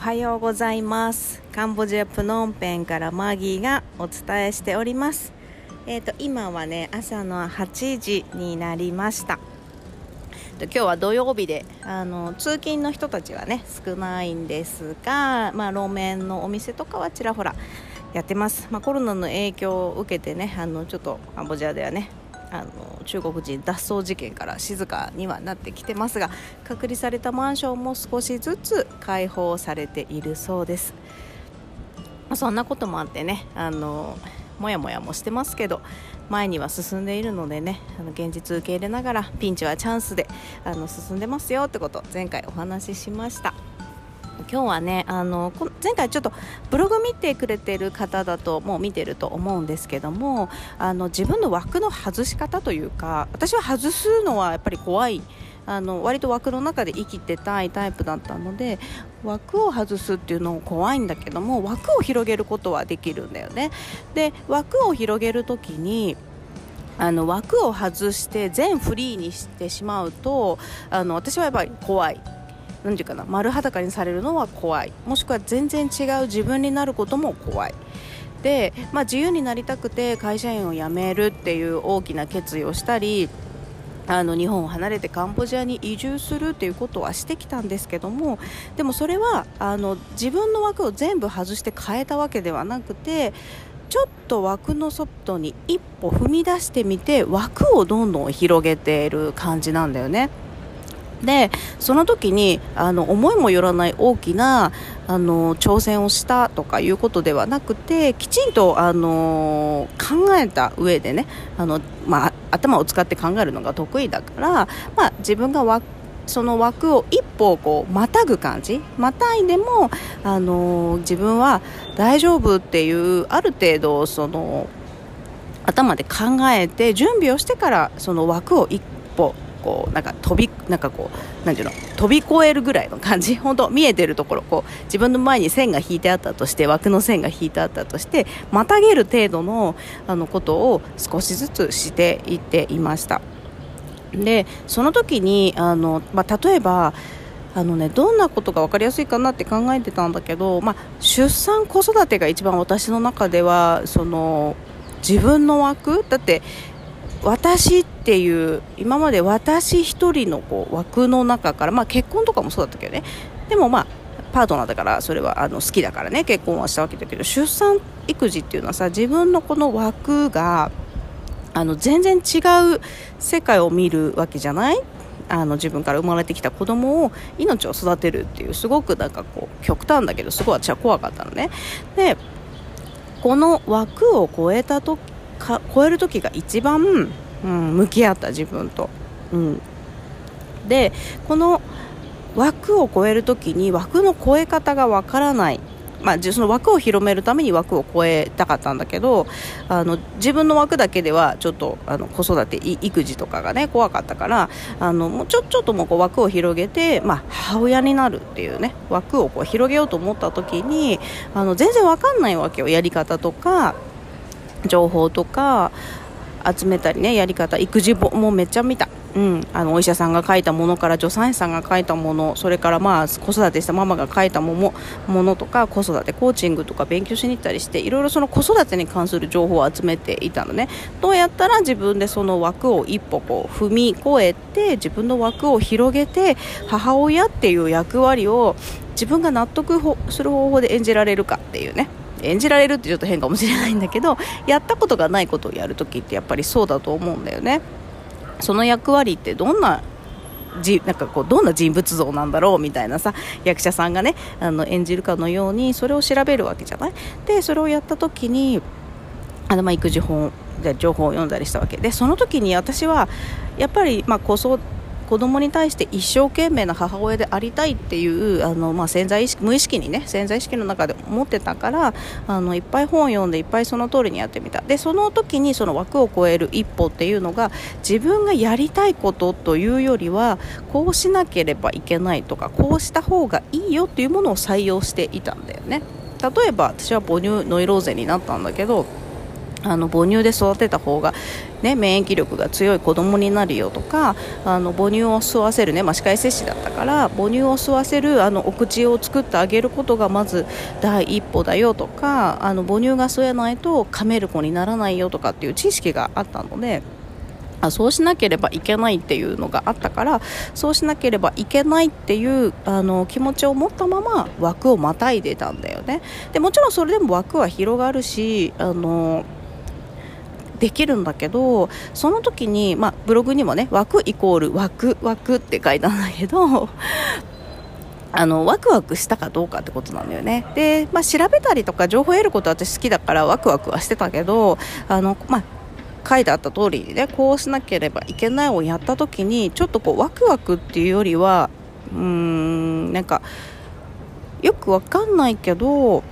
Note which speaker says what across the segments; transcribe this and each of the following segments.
Speaker 1: おはようございます。カンボジアプノンペンからマギーがお伝えしております。えっ、ー、と今はね朝の8時になりました。今日は土曜日であの通勤の人たちはね少ないんですが、まあ、路面のお店とかはちらほらやってます、まあ、コロナの影響を受けてねあのちょっとカンボジアではねあの中国人脱走事件から静かにはなってきてますが隔離されたマンションも少しずつ開放されているそうです、そんなこともあってねあのもやもやもしてますけど前には進んでいるのでねあの現実受け入れながらピンチはチャンスであの進んでますよってこと前回お話ししました。今日はねあの前回ちょっとブログ見てくれてる方だともう見てると思うんですけどもあの自分の枠の外し方というか私は外すのはやっぱり怖いあの割と枠の中で生きてたいタイプだったので枠を外すっていうのも怖いんだけども枠を広げることはできるんだよね。で枠を広げる時にあの枠を外して全フリーにしてしまうとあの私はやっぱり怖い何て言うかな丸裸にされるのは怖いもしくは全然違う自分になることも怖いで、まあ、自由になりたくて会社員を辞めるっていう大きな決意をしたりあの日本を離れてカンボジアに移住するっていうことはしてきたんですけどもでもそれはあの自分の枠を全部外して変えたわけではなくてちょっと枠の外に一歩踏み出してみて枠をどんどん広げている感じなんだよね。でその時にあの思いもよらない大きなあの挑戦をしたとかいうことではなくてきちんとあの考えた上でねあの、まあ、頭を使って考えるのが得意だから、まあ、自分がわその枠を一歩こうまたぐ感じまたいでも、あの自分は大丈夫っていうある程度その頭で考えて準備をしてからその枠を一歩こうなんか飛びなんかこうなんていうの飛び越えるぐらいの感じ。本当見えてるところ。こう自分の前に線が引いてあったとして枠の線が引いてあったとしてまたげる程度のあのことを少しずつしていっていました。でその時にあの、まあ、例えばあのね、どんなことが分かりやすいかなって考えてたんだけど、まあ、出産子育てが一番私の中ではその自分の枠？だって私っていう今まで私一人のこう枠の中から、まあ、結婚とかもそうだったけどね。でもまあパートナーだからそれはあの好きだからね。結婚はしたわけだけど出産育児っていうのはさ自分のこの枠があの全然違う世界を見るわけじゃない？あの自分から生まれてきた子供を命を育てるっていうすごくなんかこう極端だけどすごい私は怖かったのね。でこの枠を超えた時か超える時が一番、うん、向き合った自分と、うん、でこの枠を超える時に枠の超え方がわからない。まあ、その枠を広めるために枠を超えたかったんだけどあの自分の枠だけではちょっとあの子育て育児とかがね怖かったからあのもうちょちょっともうこう枠を広げて、まあ、母親になるっていうね枠をこう広げようと思った時にあの全然わかんないわけよやり方とか。情報とか集めたりねやり方育児本もめっちゃ見た、うん、あのお医者さんが書いたものから助産師さんが書いたものそれからまあ子育てしたママが書いたものものとか子育てコーチングとか勉強しに行ったりしていろいろその子育てに関する情報を集めていたのね。どうやったら自分でその枠を一歩こう踏み越えて自分の枠を広げて母親っていう役割を自分が納得する方法で演じられるかっていうね。演じられるってちょっと変かもしれないんだけどやったことがないことをやるときってやっぱりそうだと思うんだよね。その役割ってどんなじなんかこうどんな人物像なんだろうみたいなさ役者さんがねあの演じるかのようにそれを調べるわけじゃない？でそれをやった時にあのまあ育児本で情報を読んだりしたわけ。でその時に私はやっぱりまあ子育子供に対して一生懸命な母親でありたいっていうあの、まあ、潜在意識無意識にね潜在意識の中で思ってたからあのいっぱい本を読んでいっぱいその通りにやってみた。でその時にその枠を超える一歩っていうのが自分がやりたいことというよりはこうしなければいけないとかこうした方がいいよっていうものを採用していたんだよね。例えば私は母乳ノイローゼになったんだけどあの母乳で育てた方が、ね、免疫力が強い子供になるよとかあの母乳を吸わせる、ねまあ、歯科医接種だったから母乳を吸わせるあのお口を作ってあげることがまず第一歩だよとかあの母乳が吸えないと噛める子にならないよとかっていう知識があったので。あそうしなければいけないっていうのがあったからそうしなければいけないっていうあの気持ちを持ったまま枠をまたいでたんだよねでもちろんそれでも枠は広がるしあのできるんだけどその時に、まあ、ブログにもね枠イコール枠枠って書いたんだけど あのワクワクしたかどうかってことなんだよね。で、まあ、調べたりとか情報を得ること私好きだからワクワクはしてたけどあの、まあ、書いてあった通りにねこうしなければいけないをやった時にちょっとこうワクワクっていうよりはうーんなんかよくわかんないけど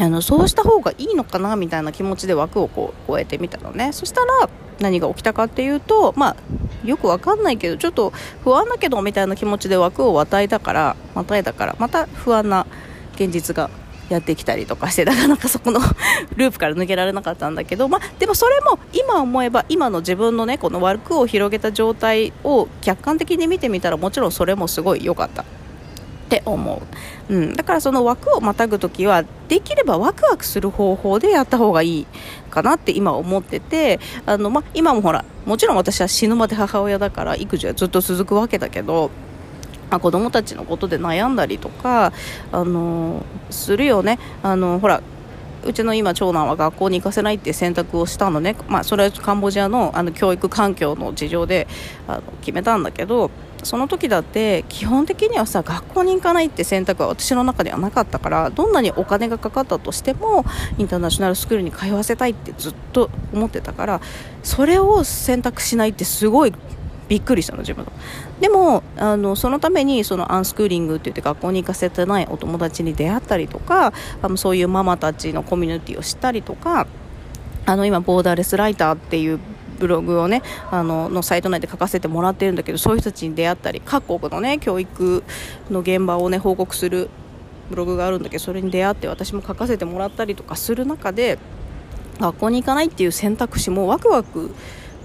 Speaker 1: あのそうした方がいいのかなみたいな気持ちで枠をこう超えてみたのね。そしたら何が起きたかっていうとまあよくわかんないけどちょっと不安だけどみたいな気持ちで枠を与えたから与えたからまた不安な現実がやってきたりとかしてなかなかそこの ループから抜けられなかったんだけど、まあ、でもそれも今思えば今の自分のねこの枠を広げた状態を客観的に見てみたらもちろんそれもすごい良かった。って思う、うん、だからその枠をまたぐ時はできればワクワクする方法でやった方がいいかなって今思っててあの、ま、今もほらもちろん私は死ぬまで母親だから育児はずっと続くわけだけどまあ、子供たちのことで悩んだりとか、あのするよね。あのほらうちの今長男は学校に行かせないって選択をしたのね、まあ、それはカンボジアのあの教育環境の事情であの決めたんだけどその時だって基本的にはさ学校に行かないって選択は私の中ではなかったからどんなにお金がかかったとしてもインターナショナルスクールに通わせたいってずっと思ってたからそれを選択しないってすごいびっくりしたの自分でもあのそのためにそのアンスクーリングって言って学校に行かせてないお友達に出会ったりとかあのそういうママたちのコミュニティを知ったりとかあの今ボーダーレスライターっていうブログをねあののサイト内で書かせてもらってるんだけどそういう人たちに出会ったり各国のね教育の現場をね報告するブログがあるんだけどそれに出会って私も書かせてもらったりとかする中で学校に行かないっていう選択肢もワクワク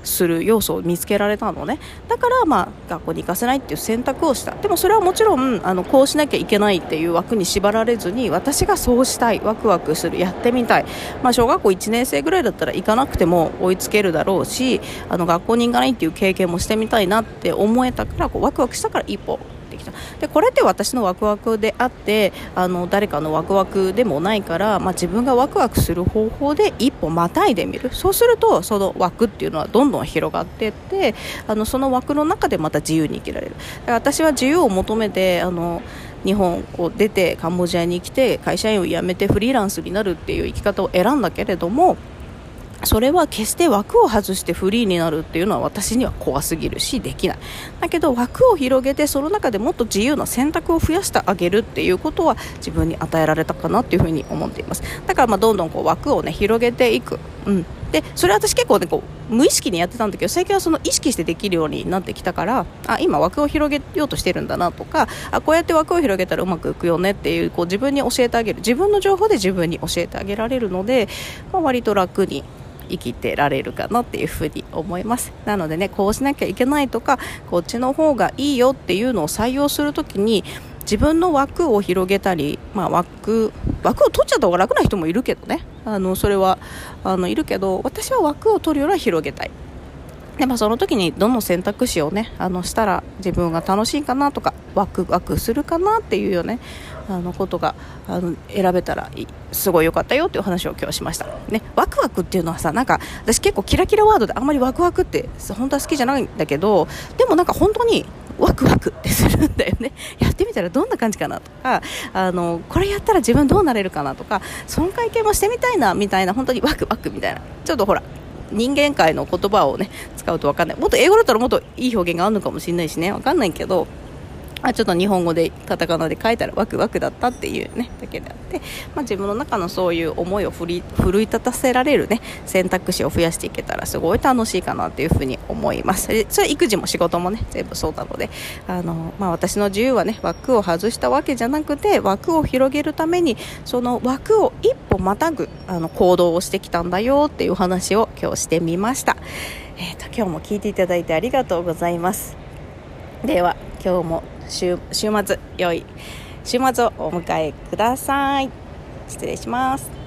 Speaker 1: する要素を見つけられたのね。だからまあ学校に行かせないっていう選択をした。でもそれはもちろんあのこうしなきゃいけないっていう枠に縛られずに私がそうしたい。ワクワクする。やってみたい、まあ、小学校1年生ぐらいだったら行かなくても追いつけるだろうしあの学校に行かないっていう経験もしてみたいなって思えたからこうワクワクしたから一歩ってきた。でこれって私のワクワクであってあの誰かのワクワクでもないから、まあ、自分がワクワクする方法で一歩またいでみる。そうするとその枠っていうのはどんどん広がっていってあのその枠の中でまた自由に生きられる。私は自由を求めてあの日本を出てカンボジアに来て会社員を辞めてフリーランスになるっていう生き方を選んだけれどもそれは決して枠を外してフリーになるっていうのは私には怖すぎるしできない。だけど枠を広げてその中でもっと自由な選択を増やしてあげるっていうことは自分に与えられたかなっていうふうに思っています。だからまあどんどんこう枠をね広げていく、うん、でそれ私結構ねこう無意識にやってたんだけど最近はその意識してできるようになってきたからあ今枠を広げようとしてるんだなとかあこうやって枠を広げたらうまくいくよねっていうこう自分に教えてあげる。自分の情報で自分に教えてあげられるので、まあ、割と楽に生きてられるかなっていうふうに思います。なのでねこうしなきゃいけないとかこっちの方がいいよっていうのを採用するときに自分の枠を広げたり、まあ、枠枠を取っちゃった方が楽な人もいるけどね。あのそれはあのいるけど私は枠を取るよりは広げたい。でまあ、その時にどの選択肢をねあのしたら自分が楽しいかなとかワクワクするかなっていうよねあのことがあの選べたらすごい良かったよっていう話を今日しました、ね、ワクワクっていうのはさなんか私結構キラキラワードであんまりワクワクって本当は好きじゃないんだけどでもなんか本当にワクワクってするんだよね。やってみたらどんな感じかなとかあのこれやったら自分どうなれるかなとか損壊系もしてみたいなみたいな本当にワクワクみたいな。ちょっとほら人間界の言葉をね使うと分かんない。もっと英語だったらもっといい表現があるのかもしれないしね分かんないけどあちょっと日本語でカタカナで書いたらワクワクだったっていうねだけであって、まあ、自分の中のそういう思いを奮い立たせられるね選択肢を増やしていけたらすごい楽しいかなっていうふうに思います。それ育児も仕事もね全部そうなのであの、まあ、私の自由はね枠を外したわけじゃなくて枠を広げるためにその枠を一歩またぐあの行動をしてきたんだよっていう話を今日してみました、えーと今日も聞いていただいてありがとうございます。では今日も週週末良い週末をお迎えください。失礼します。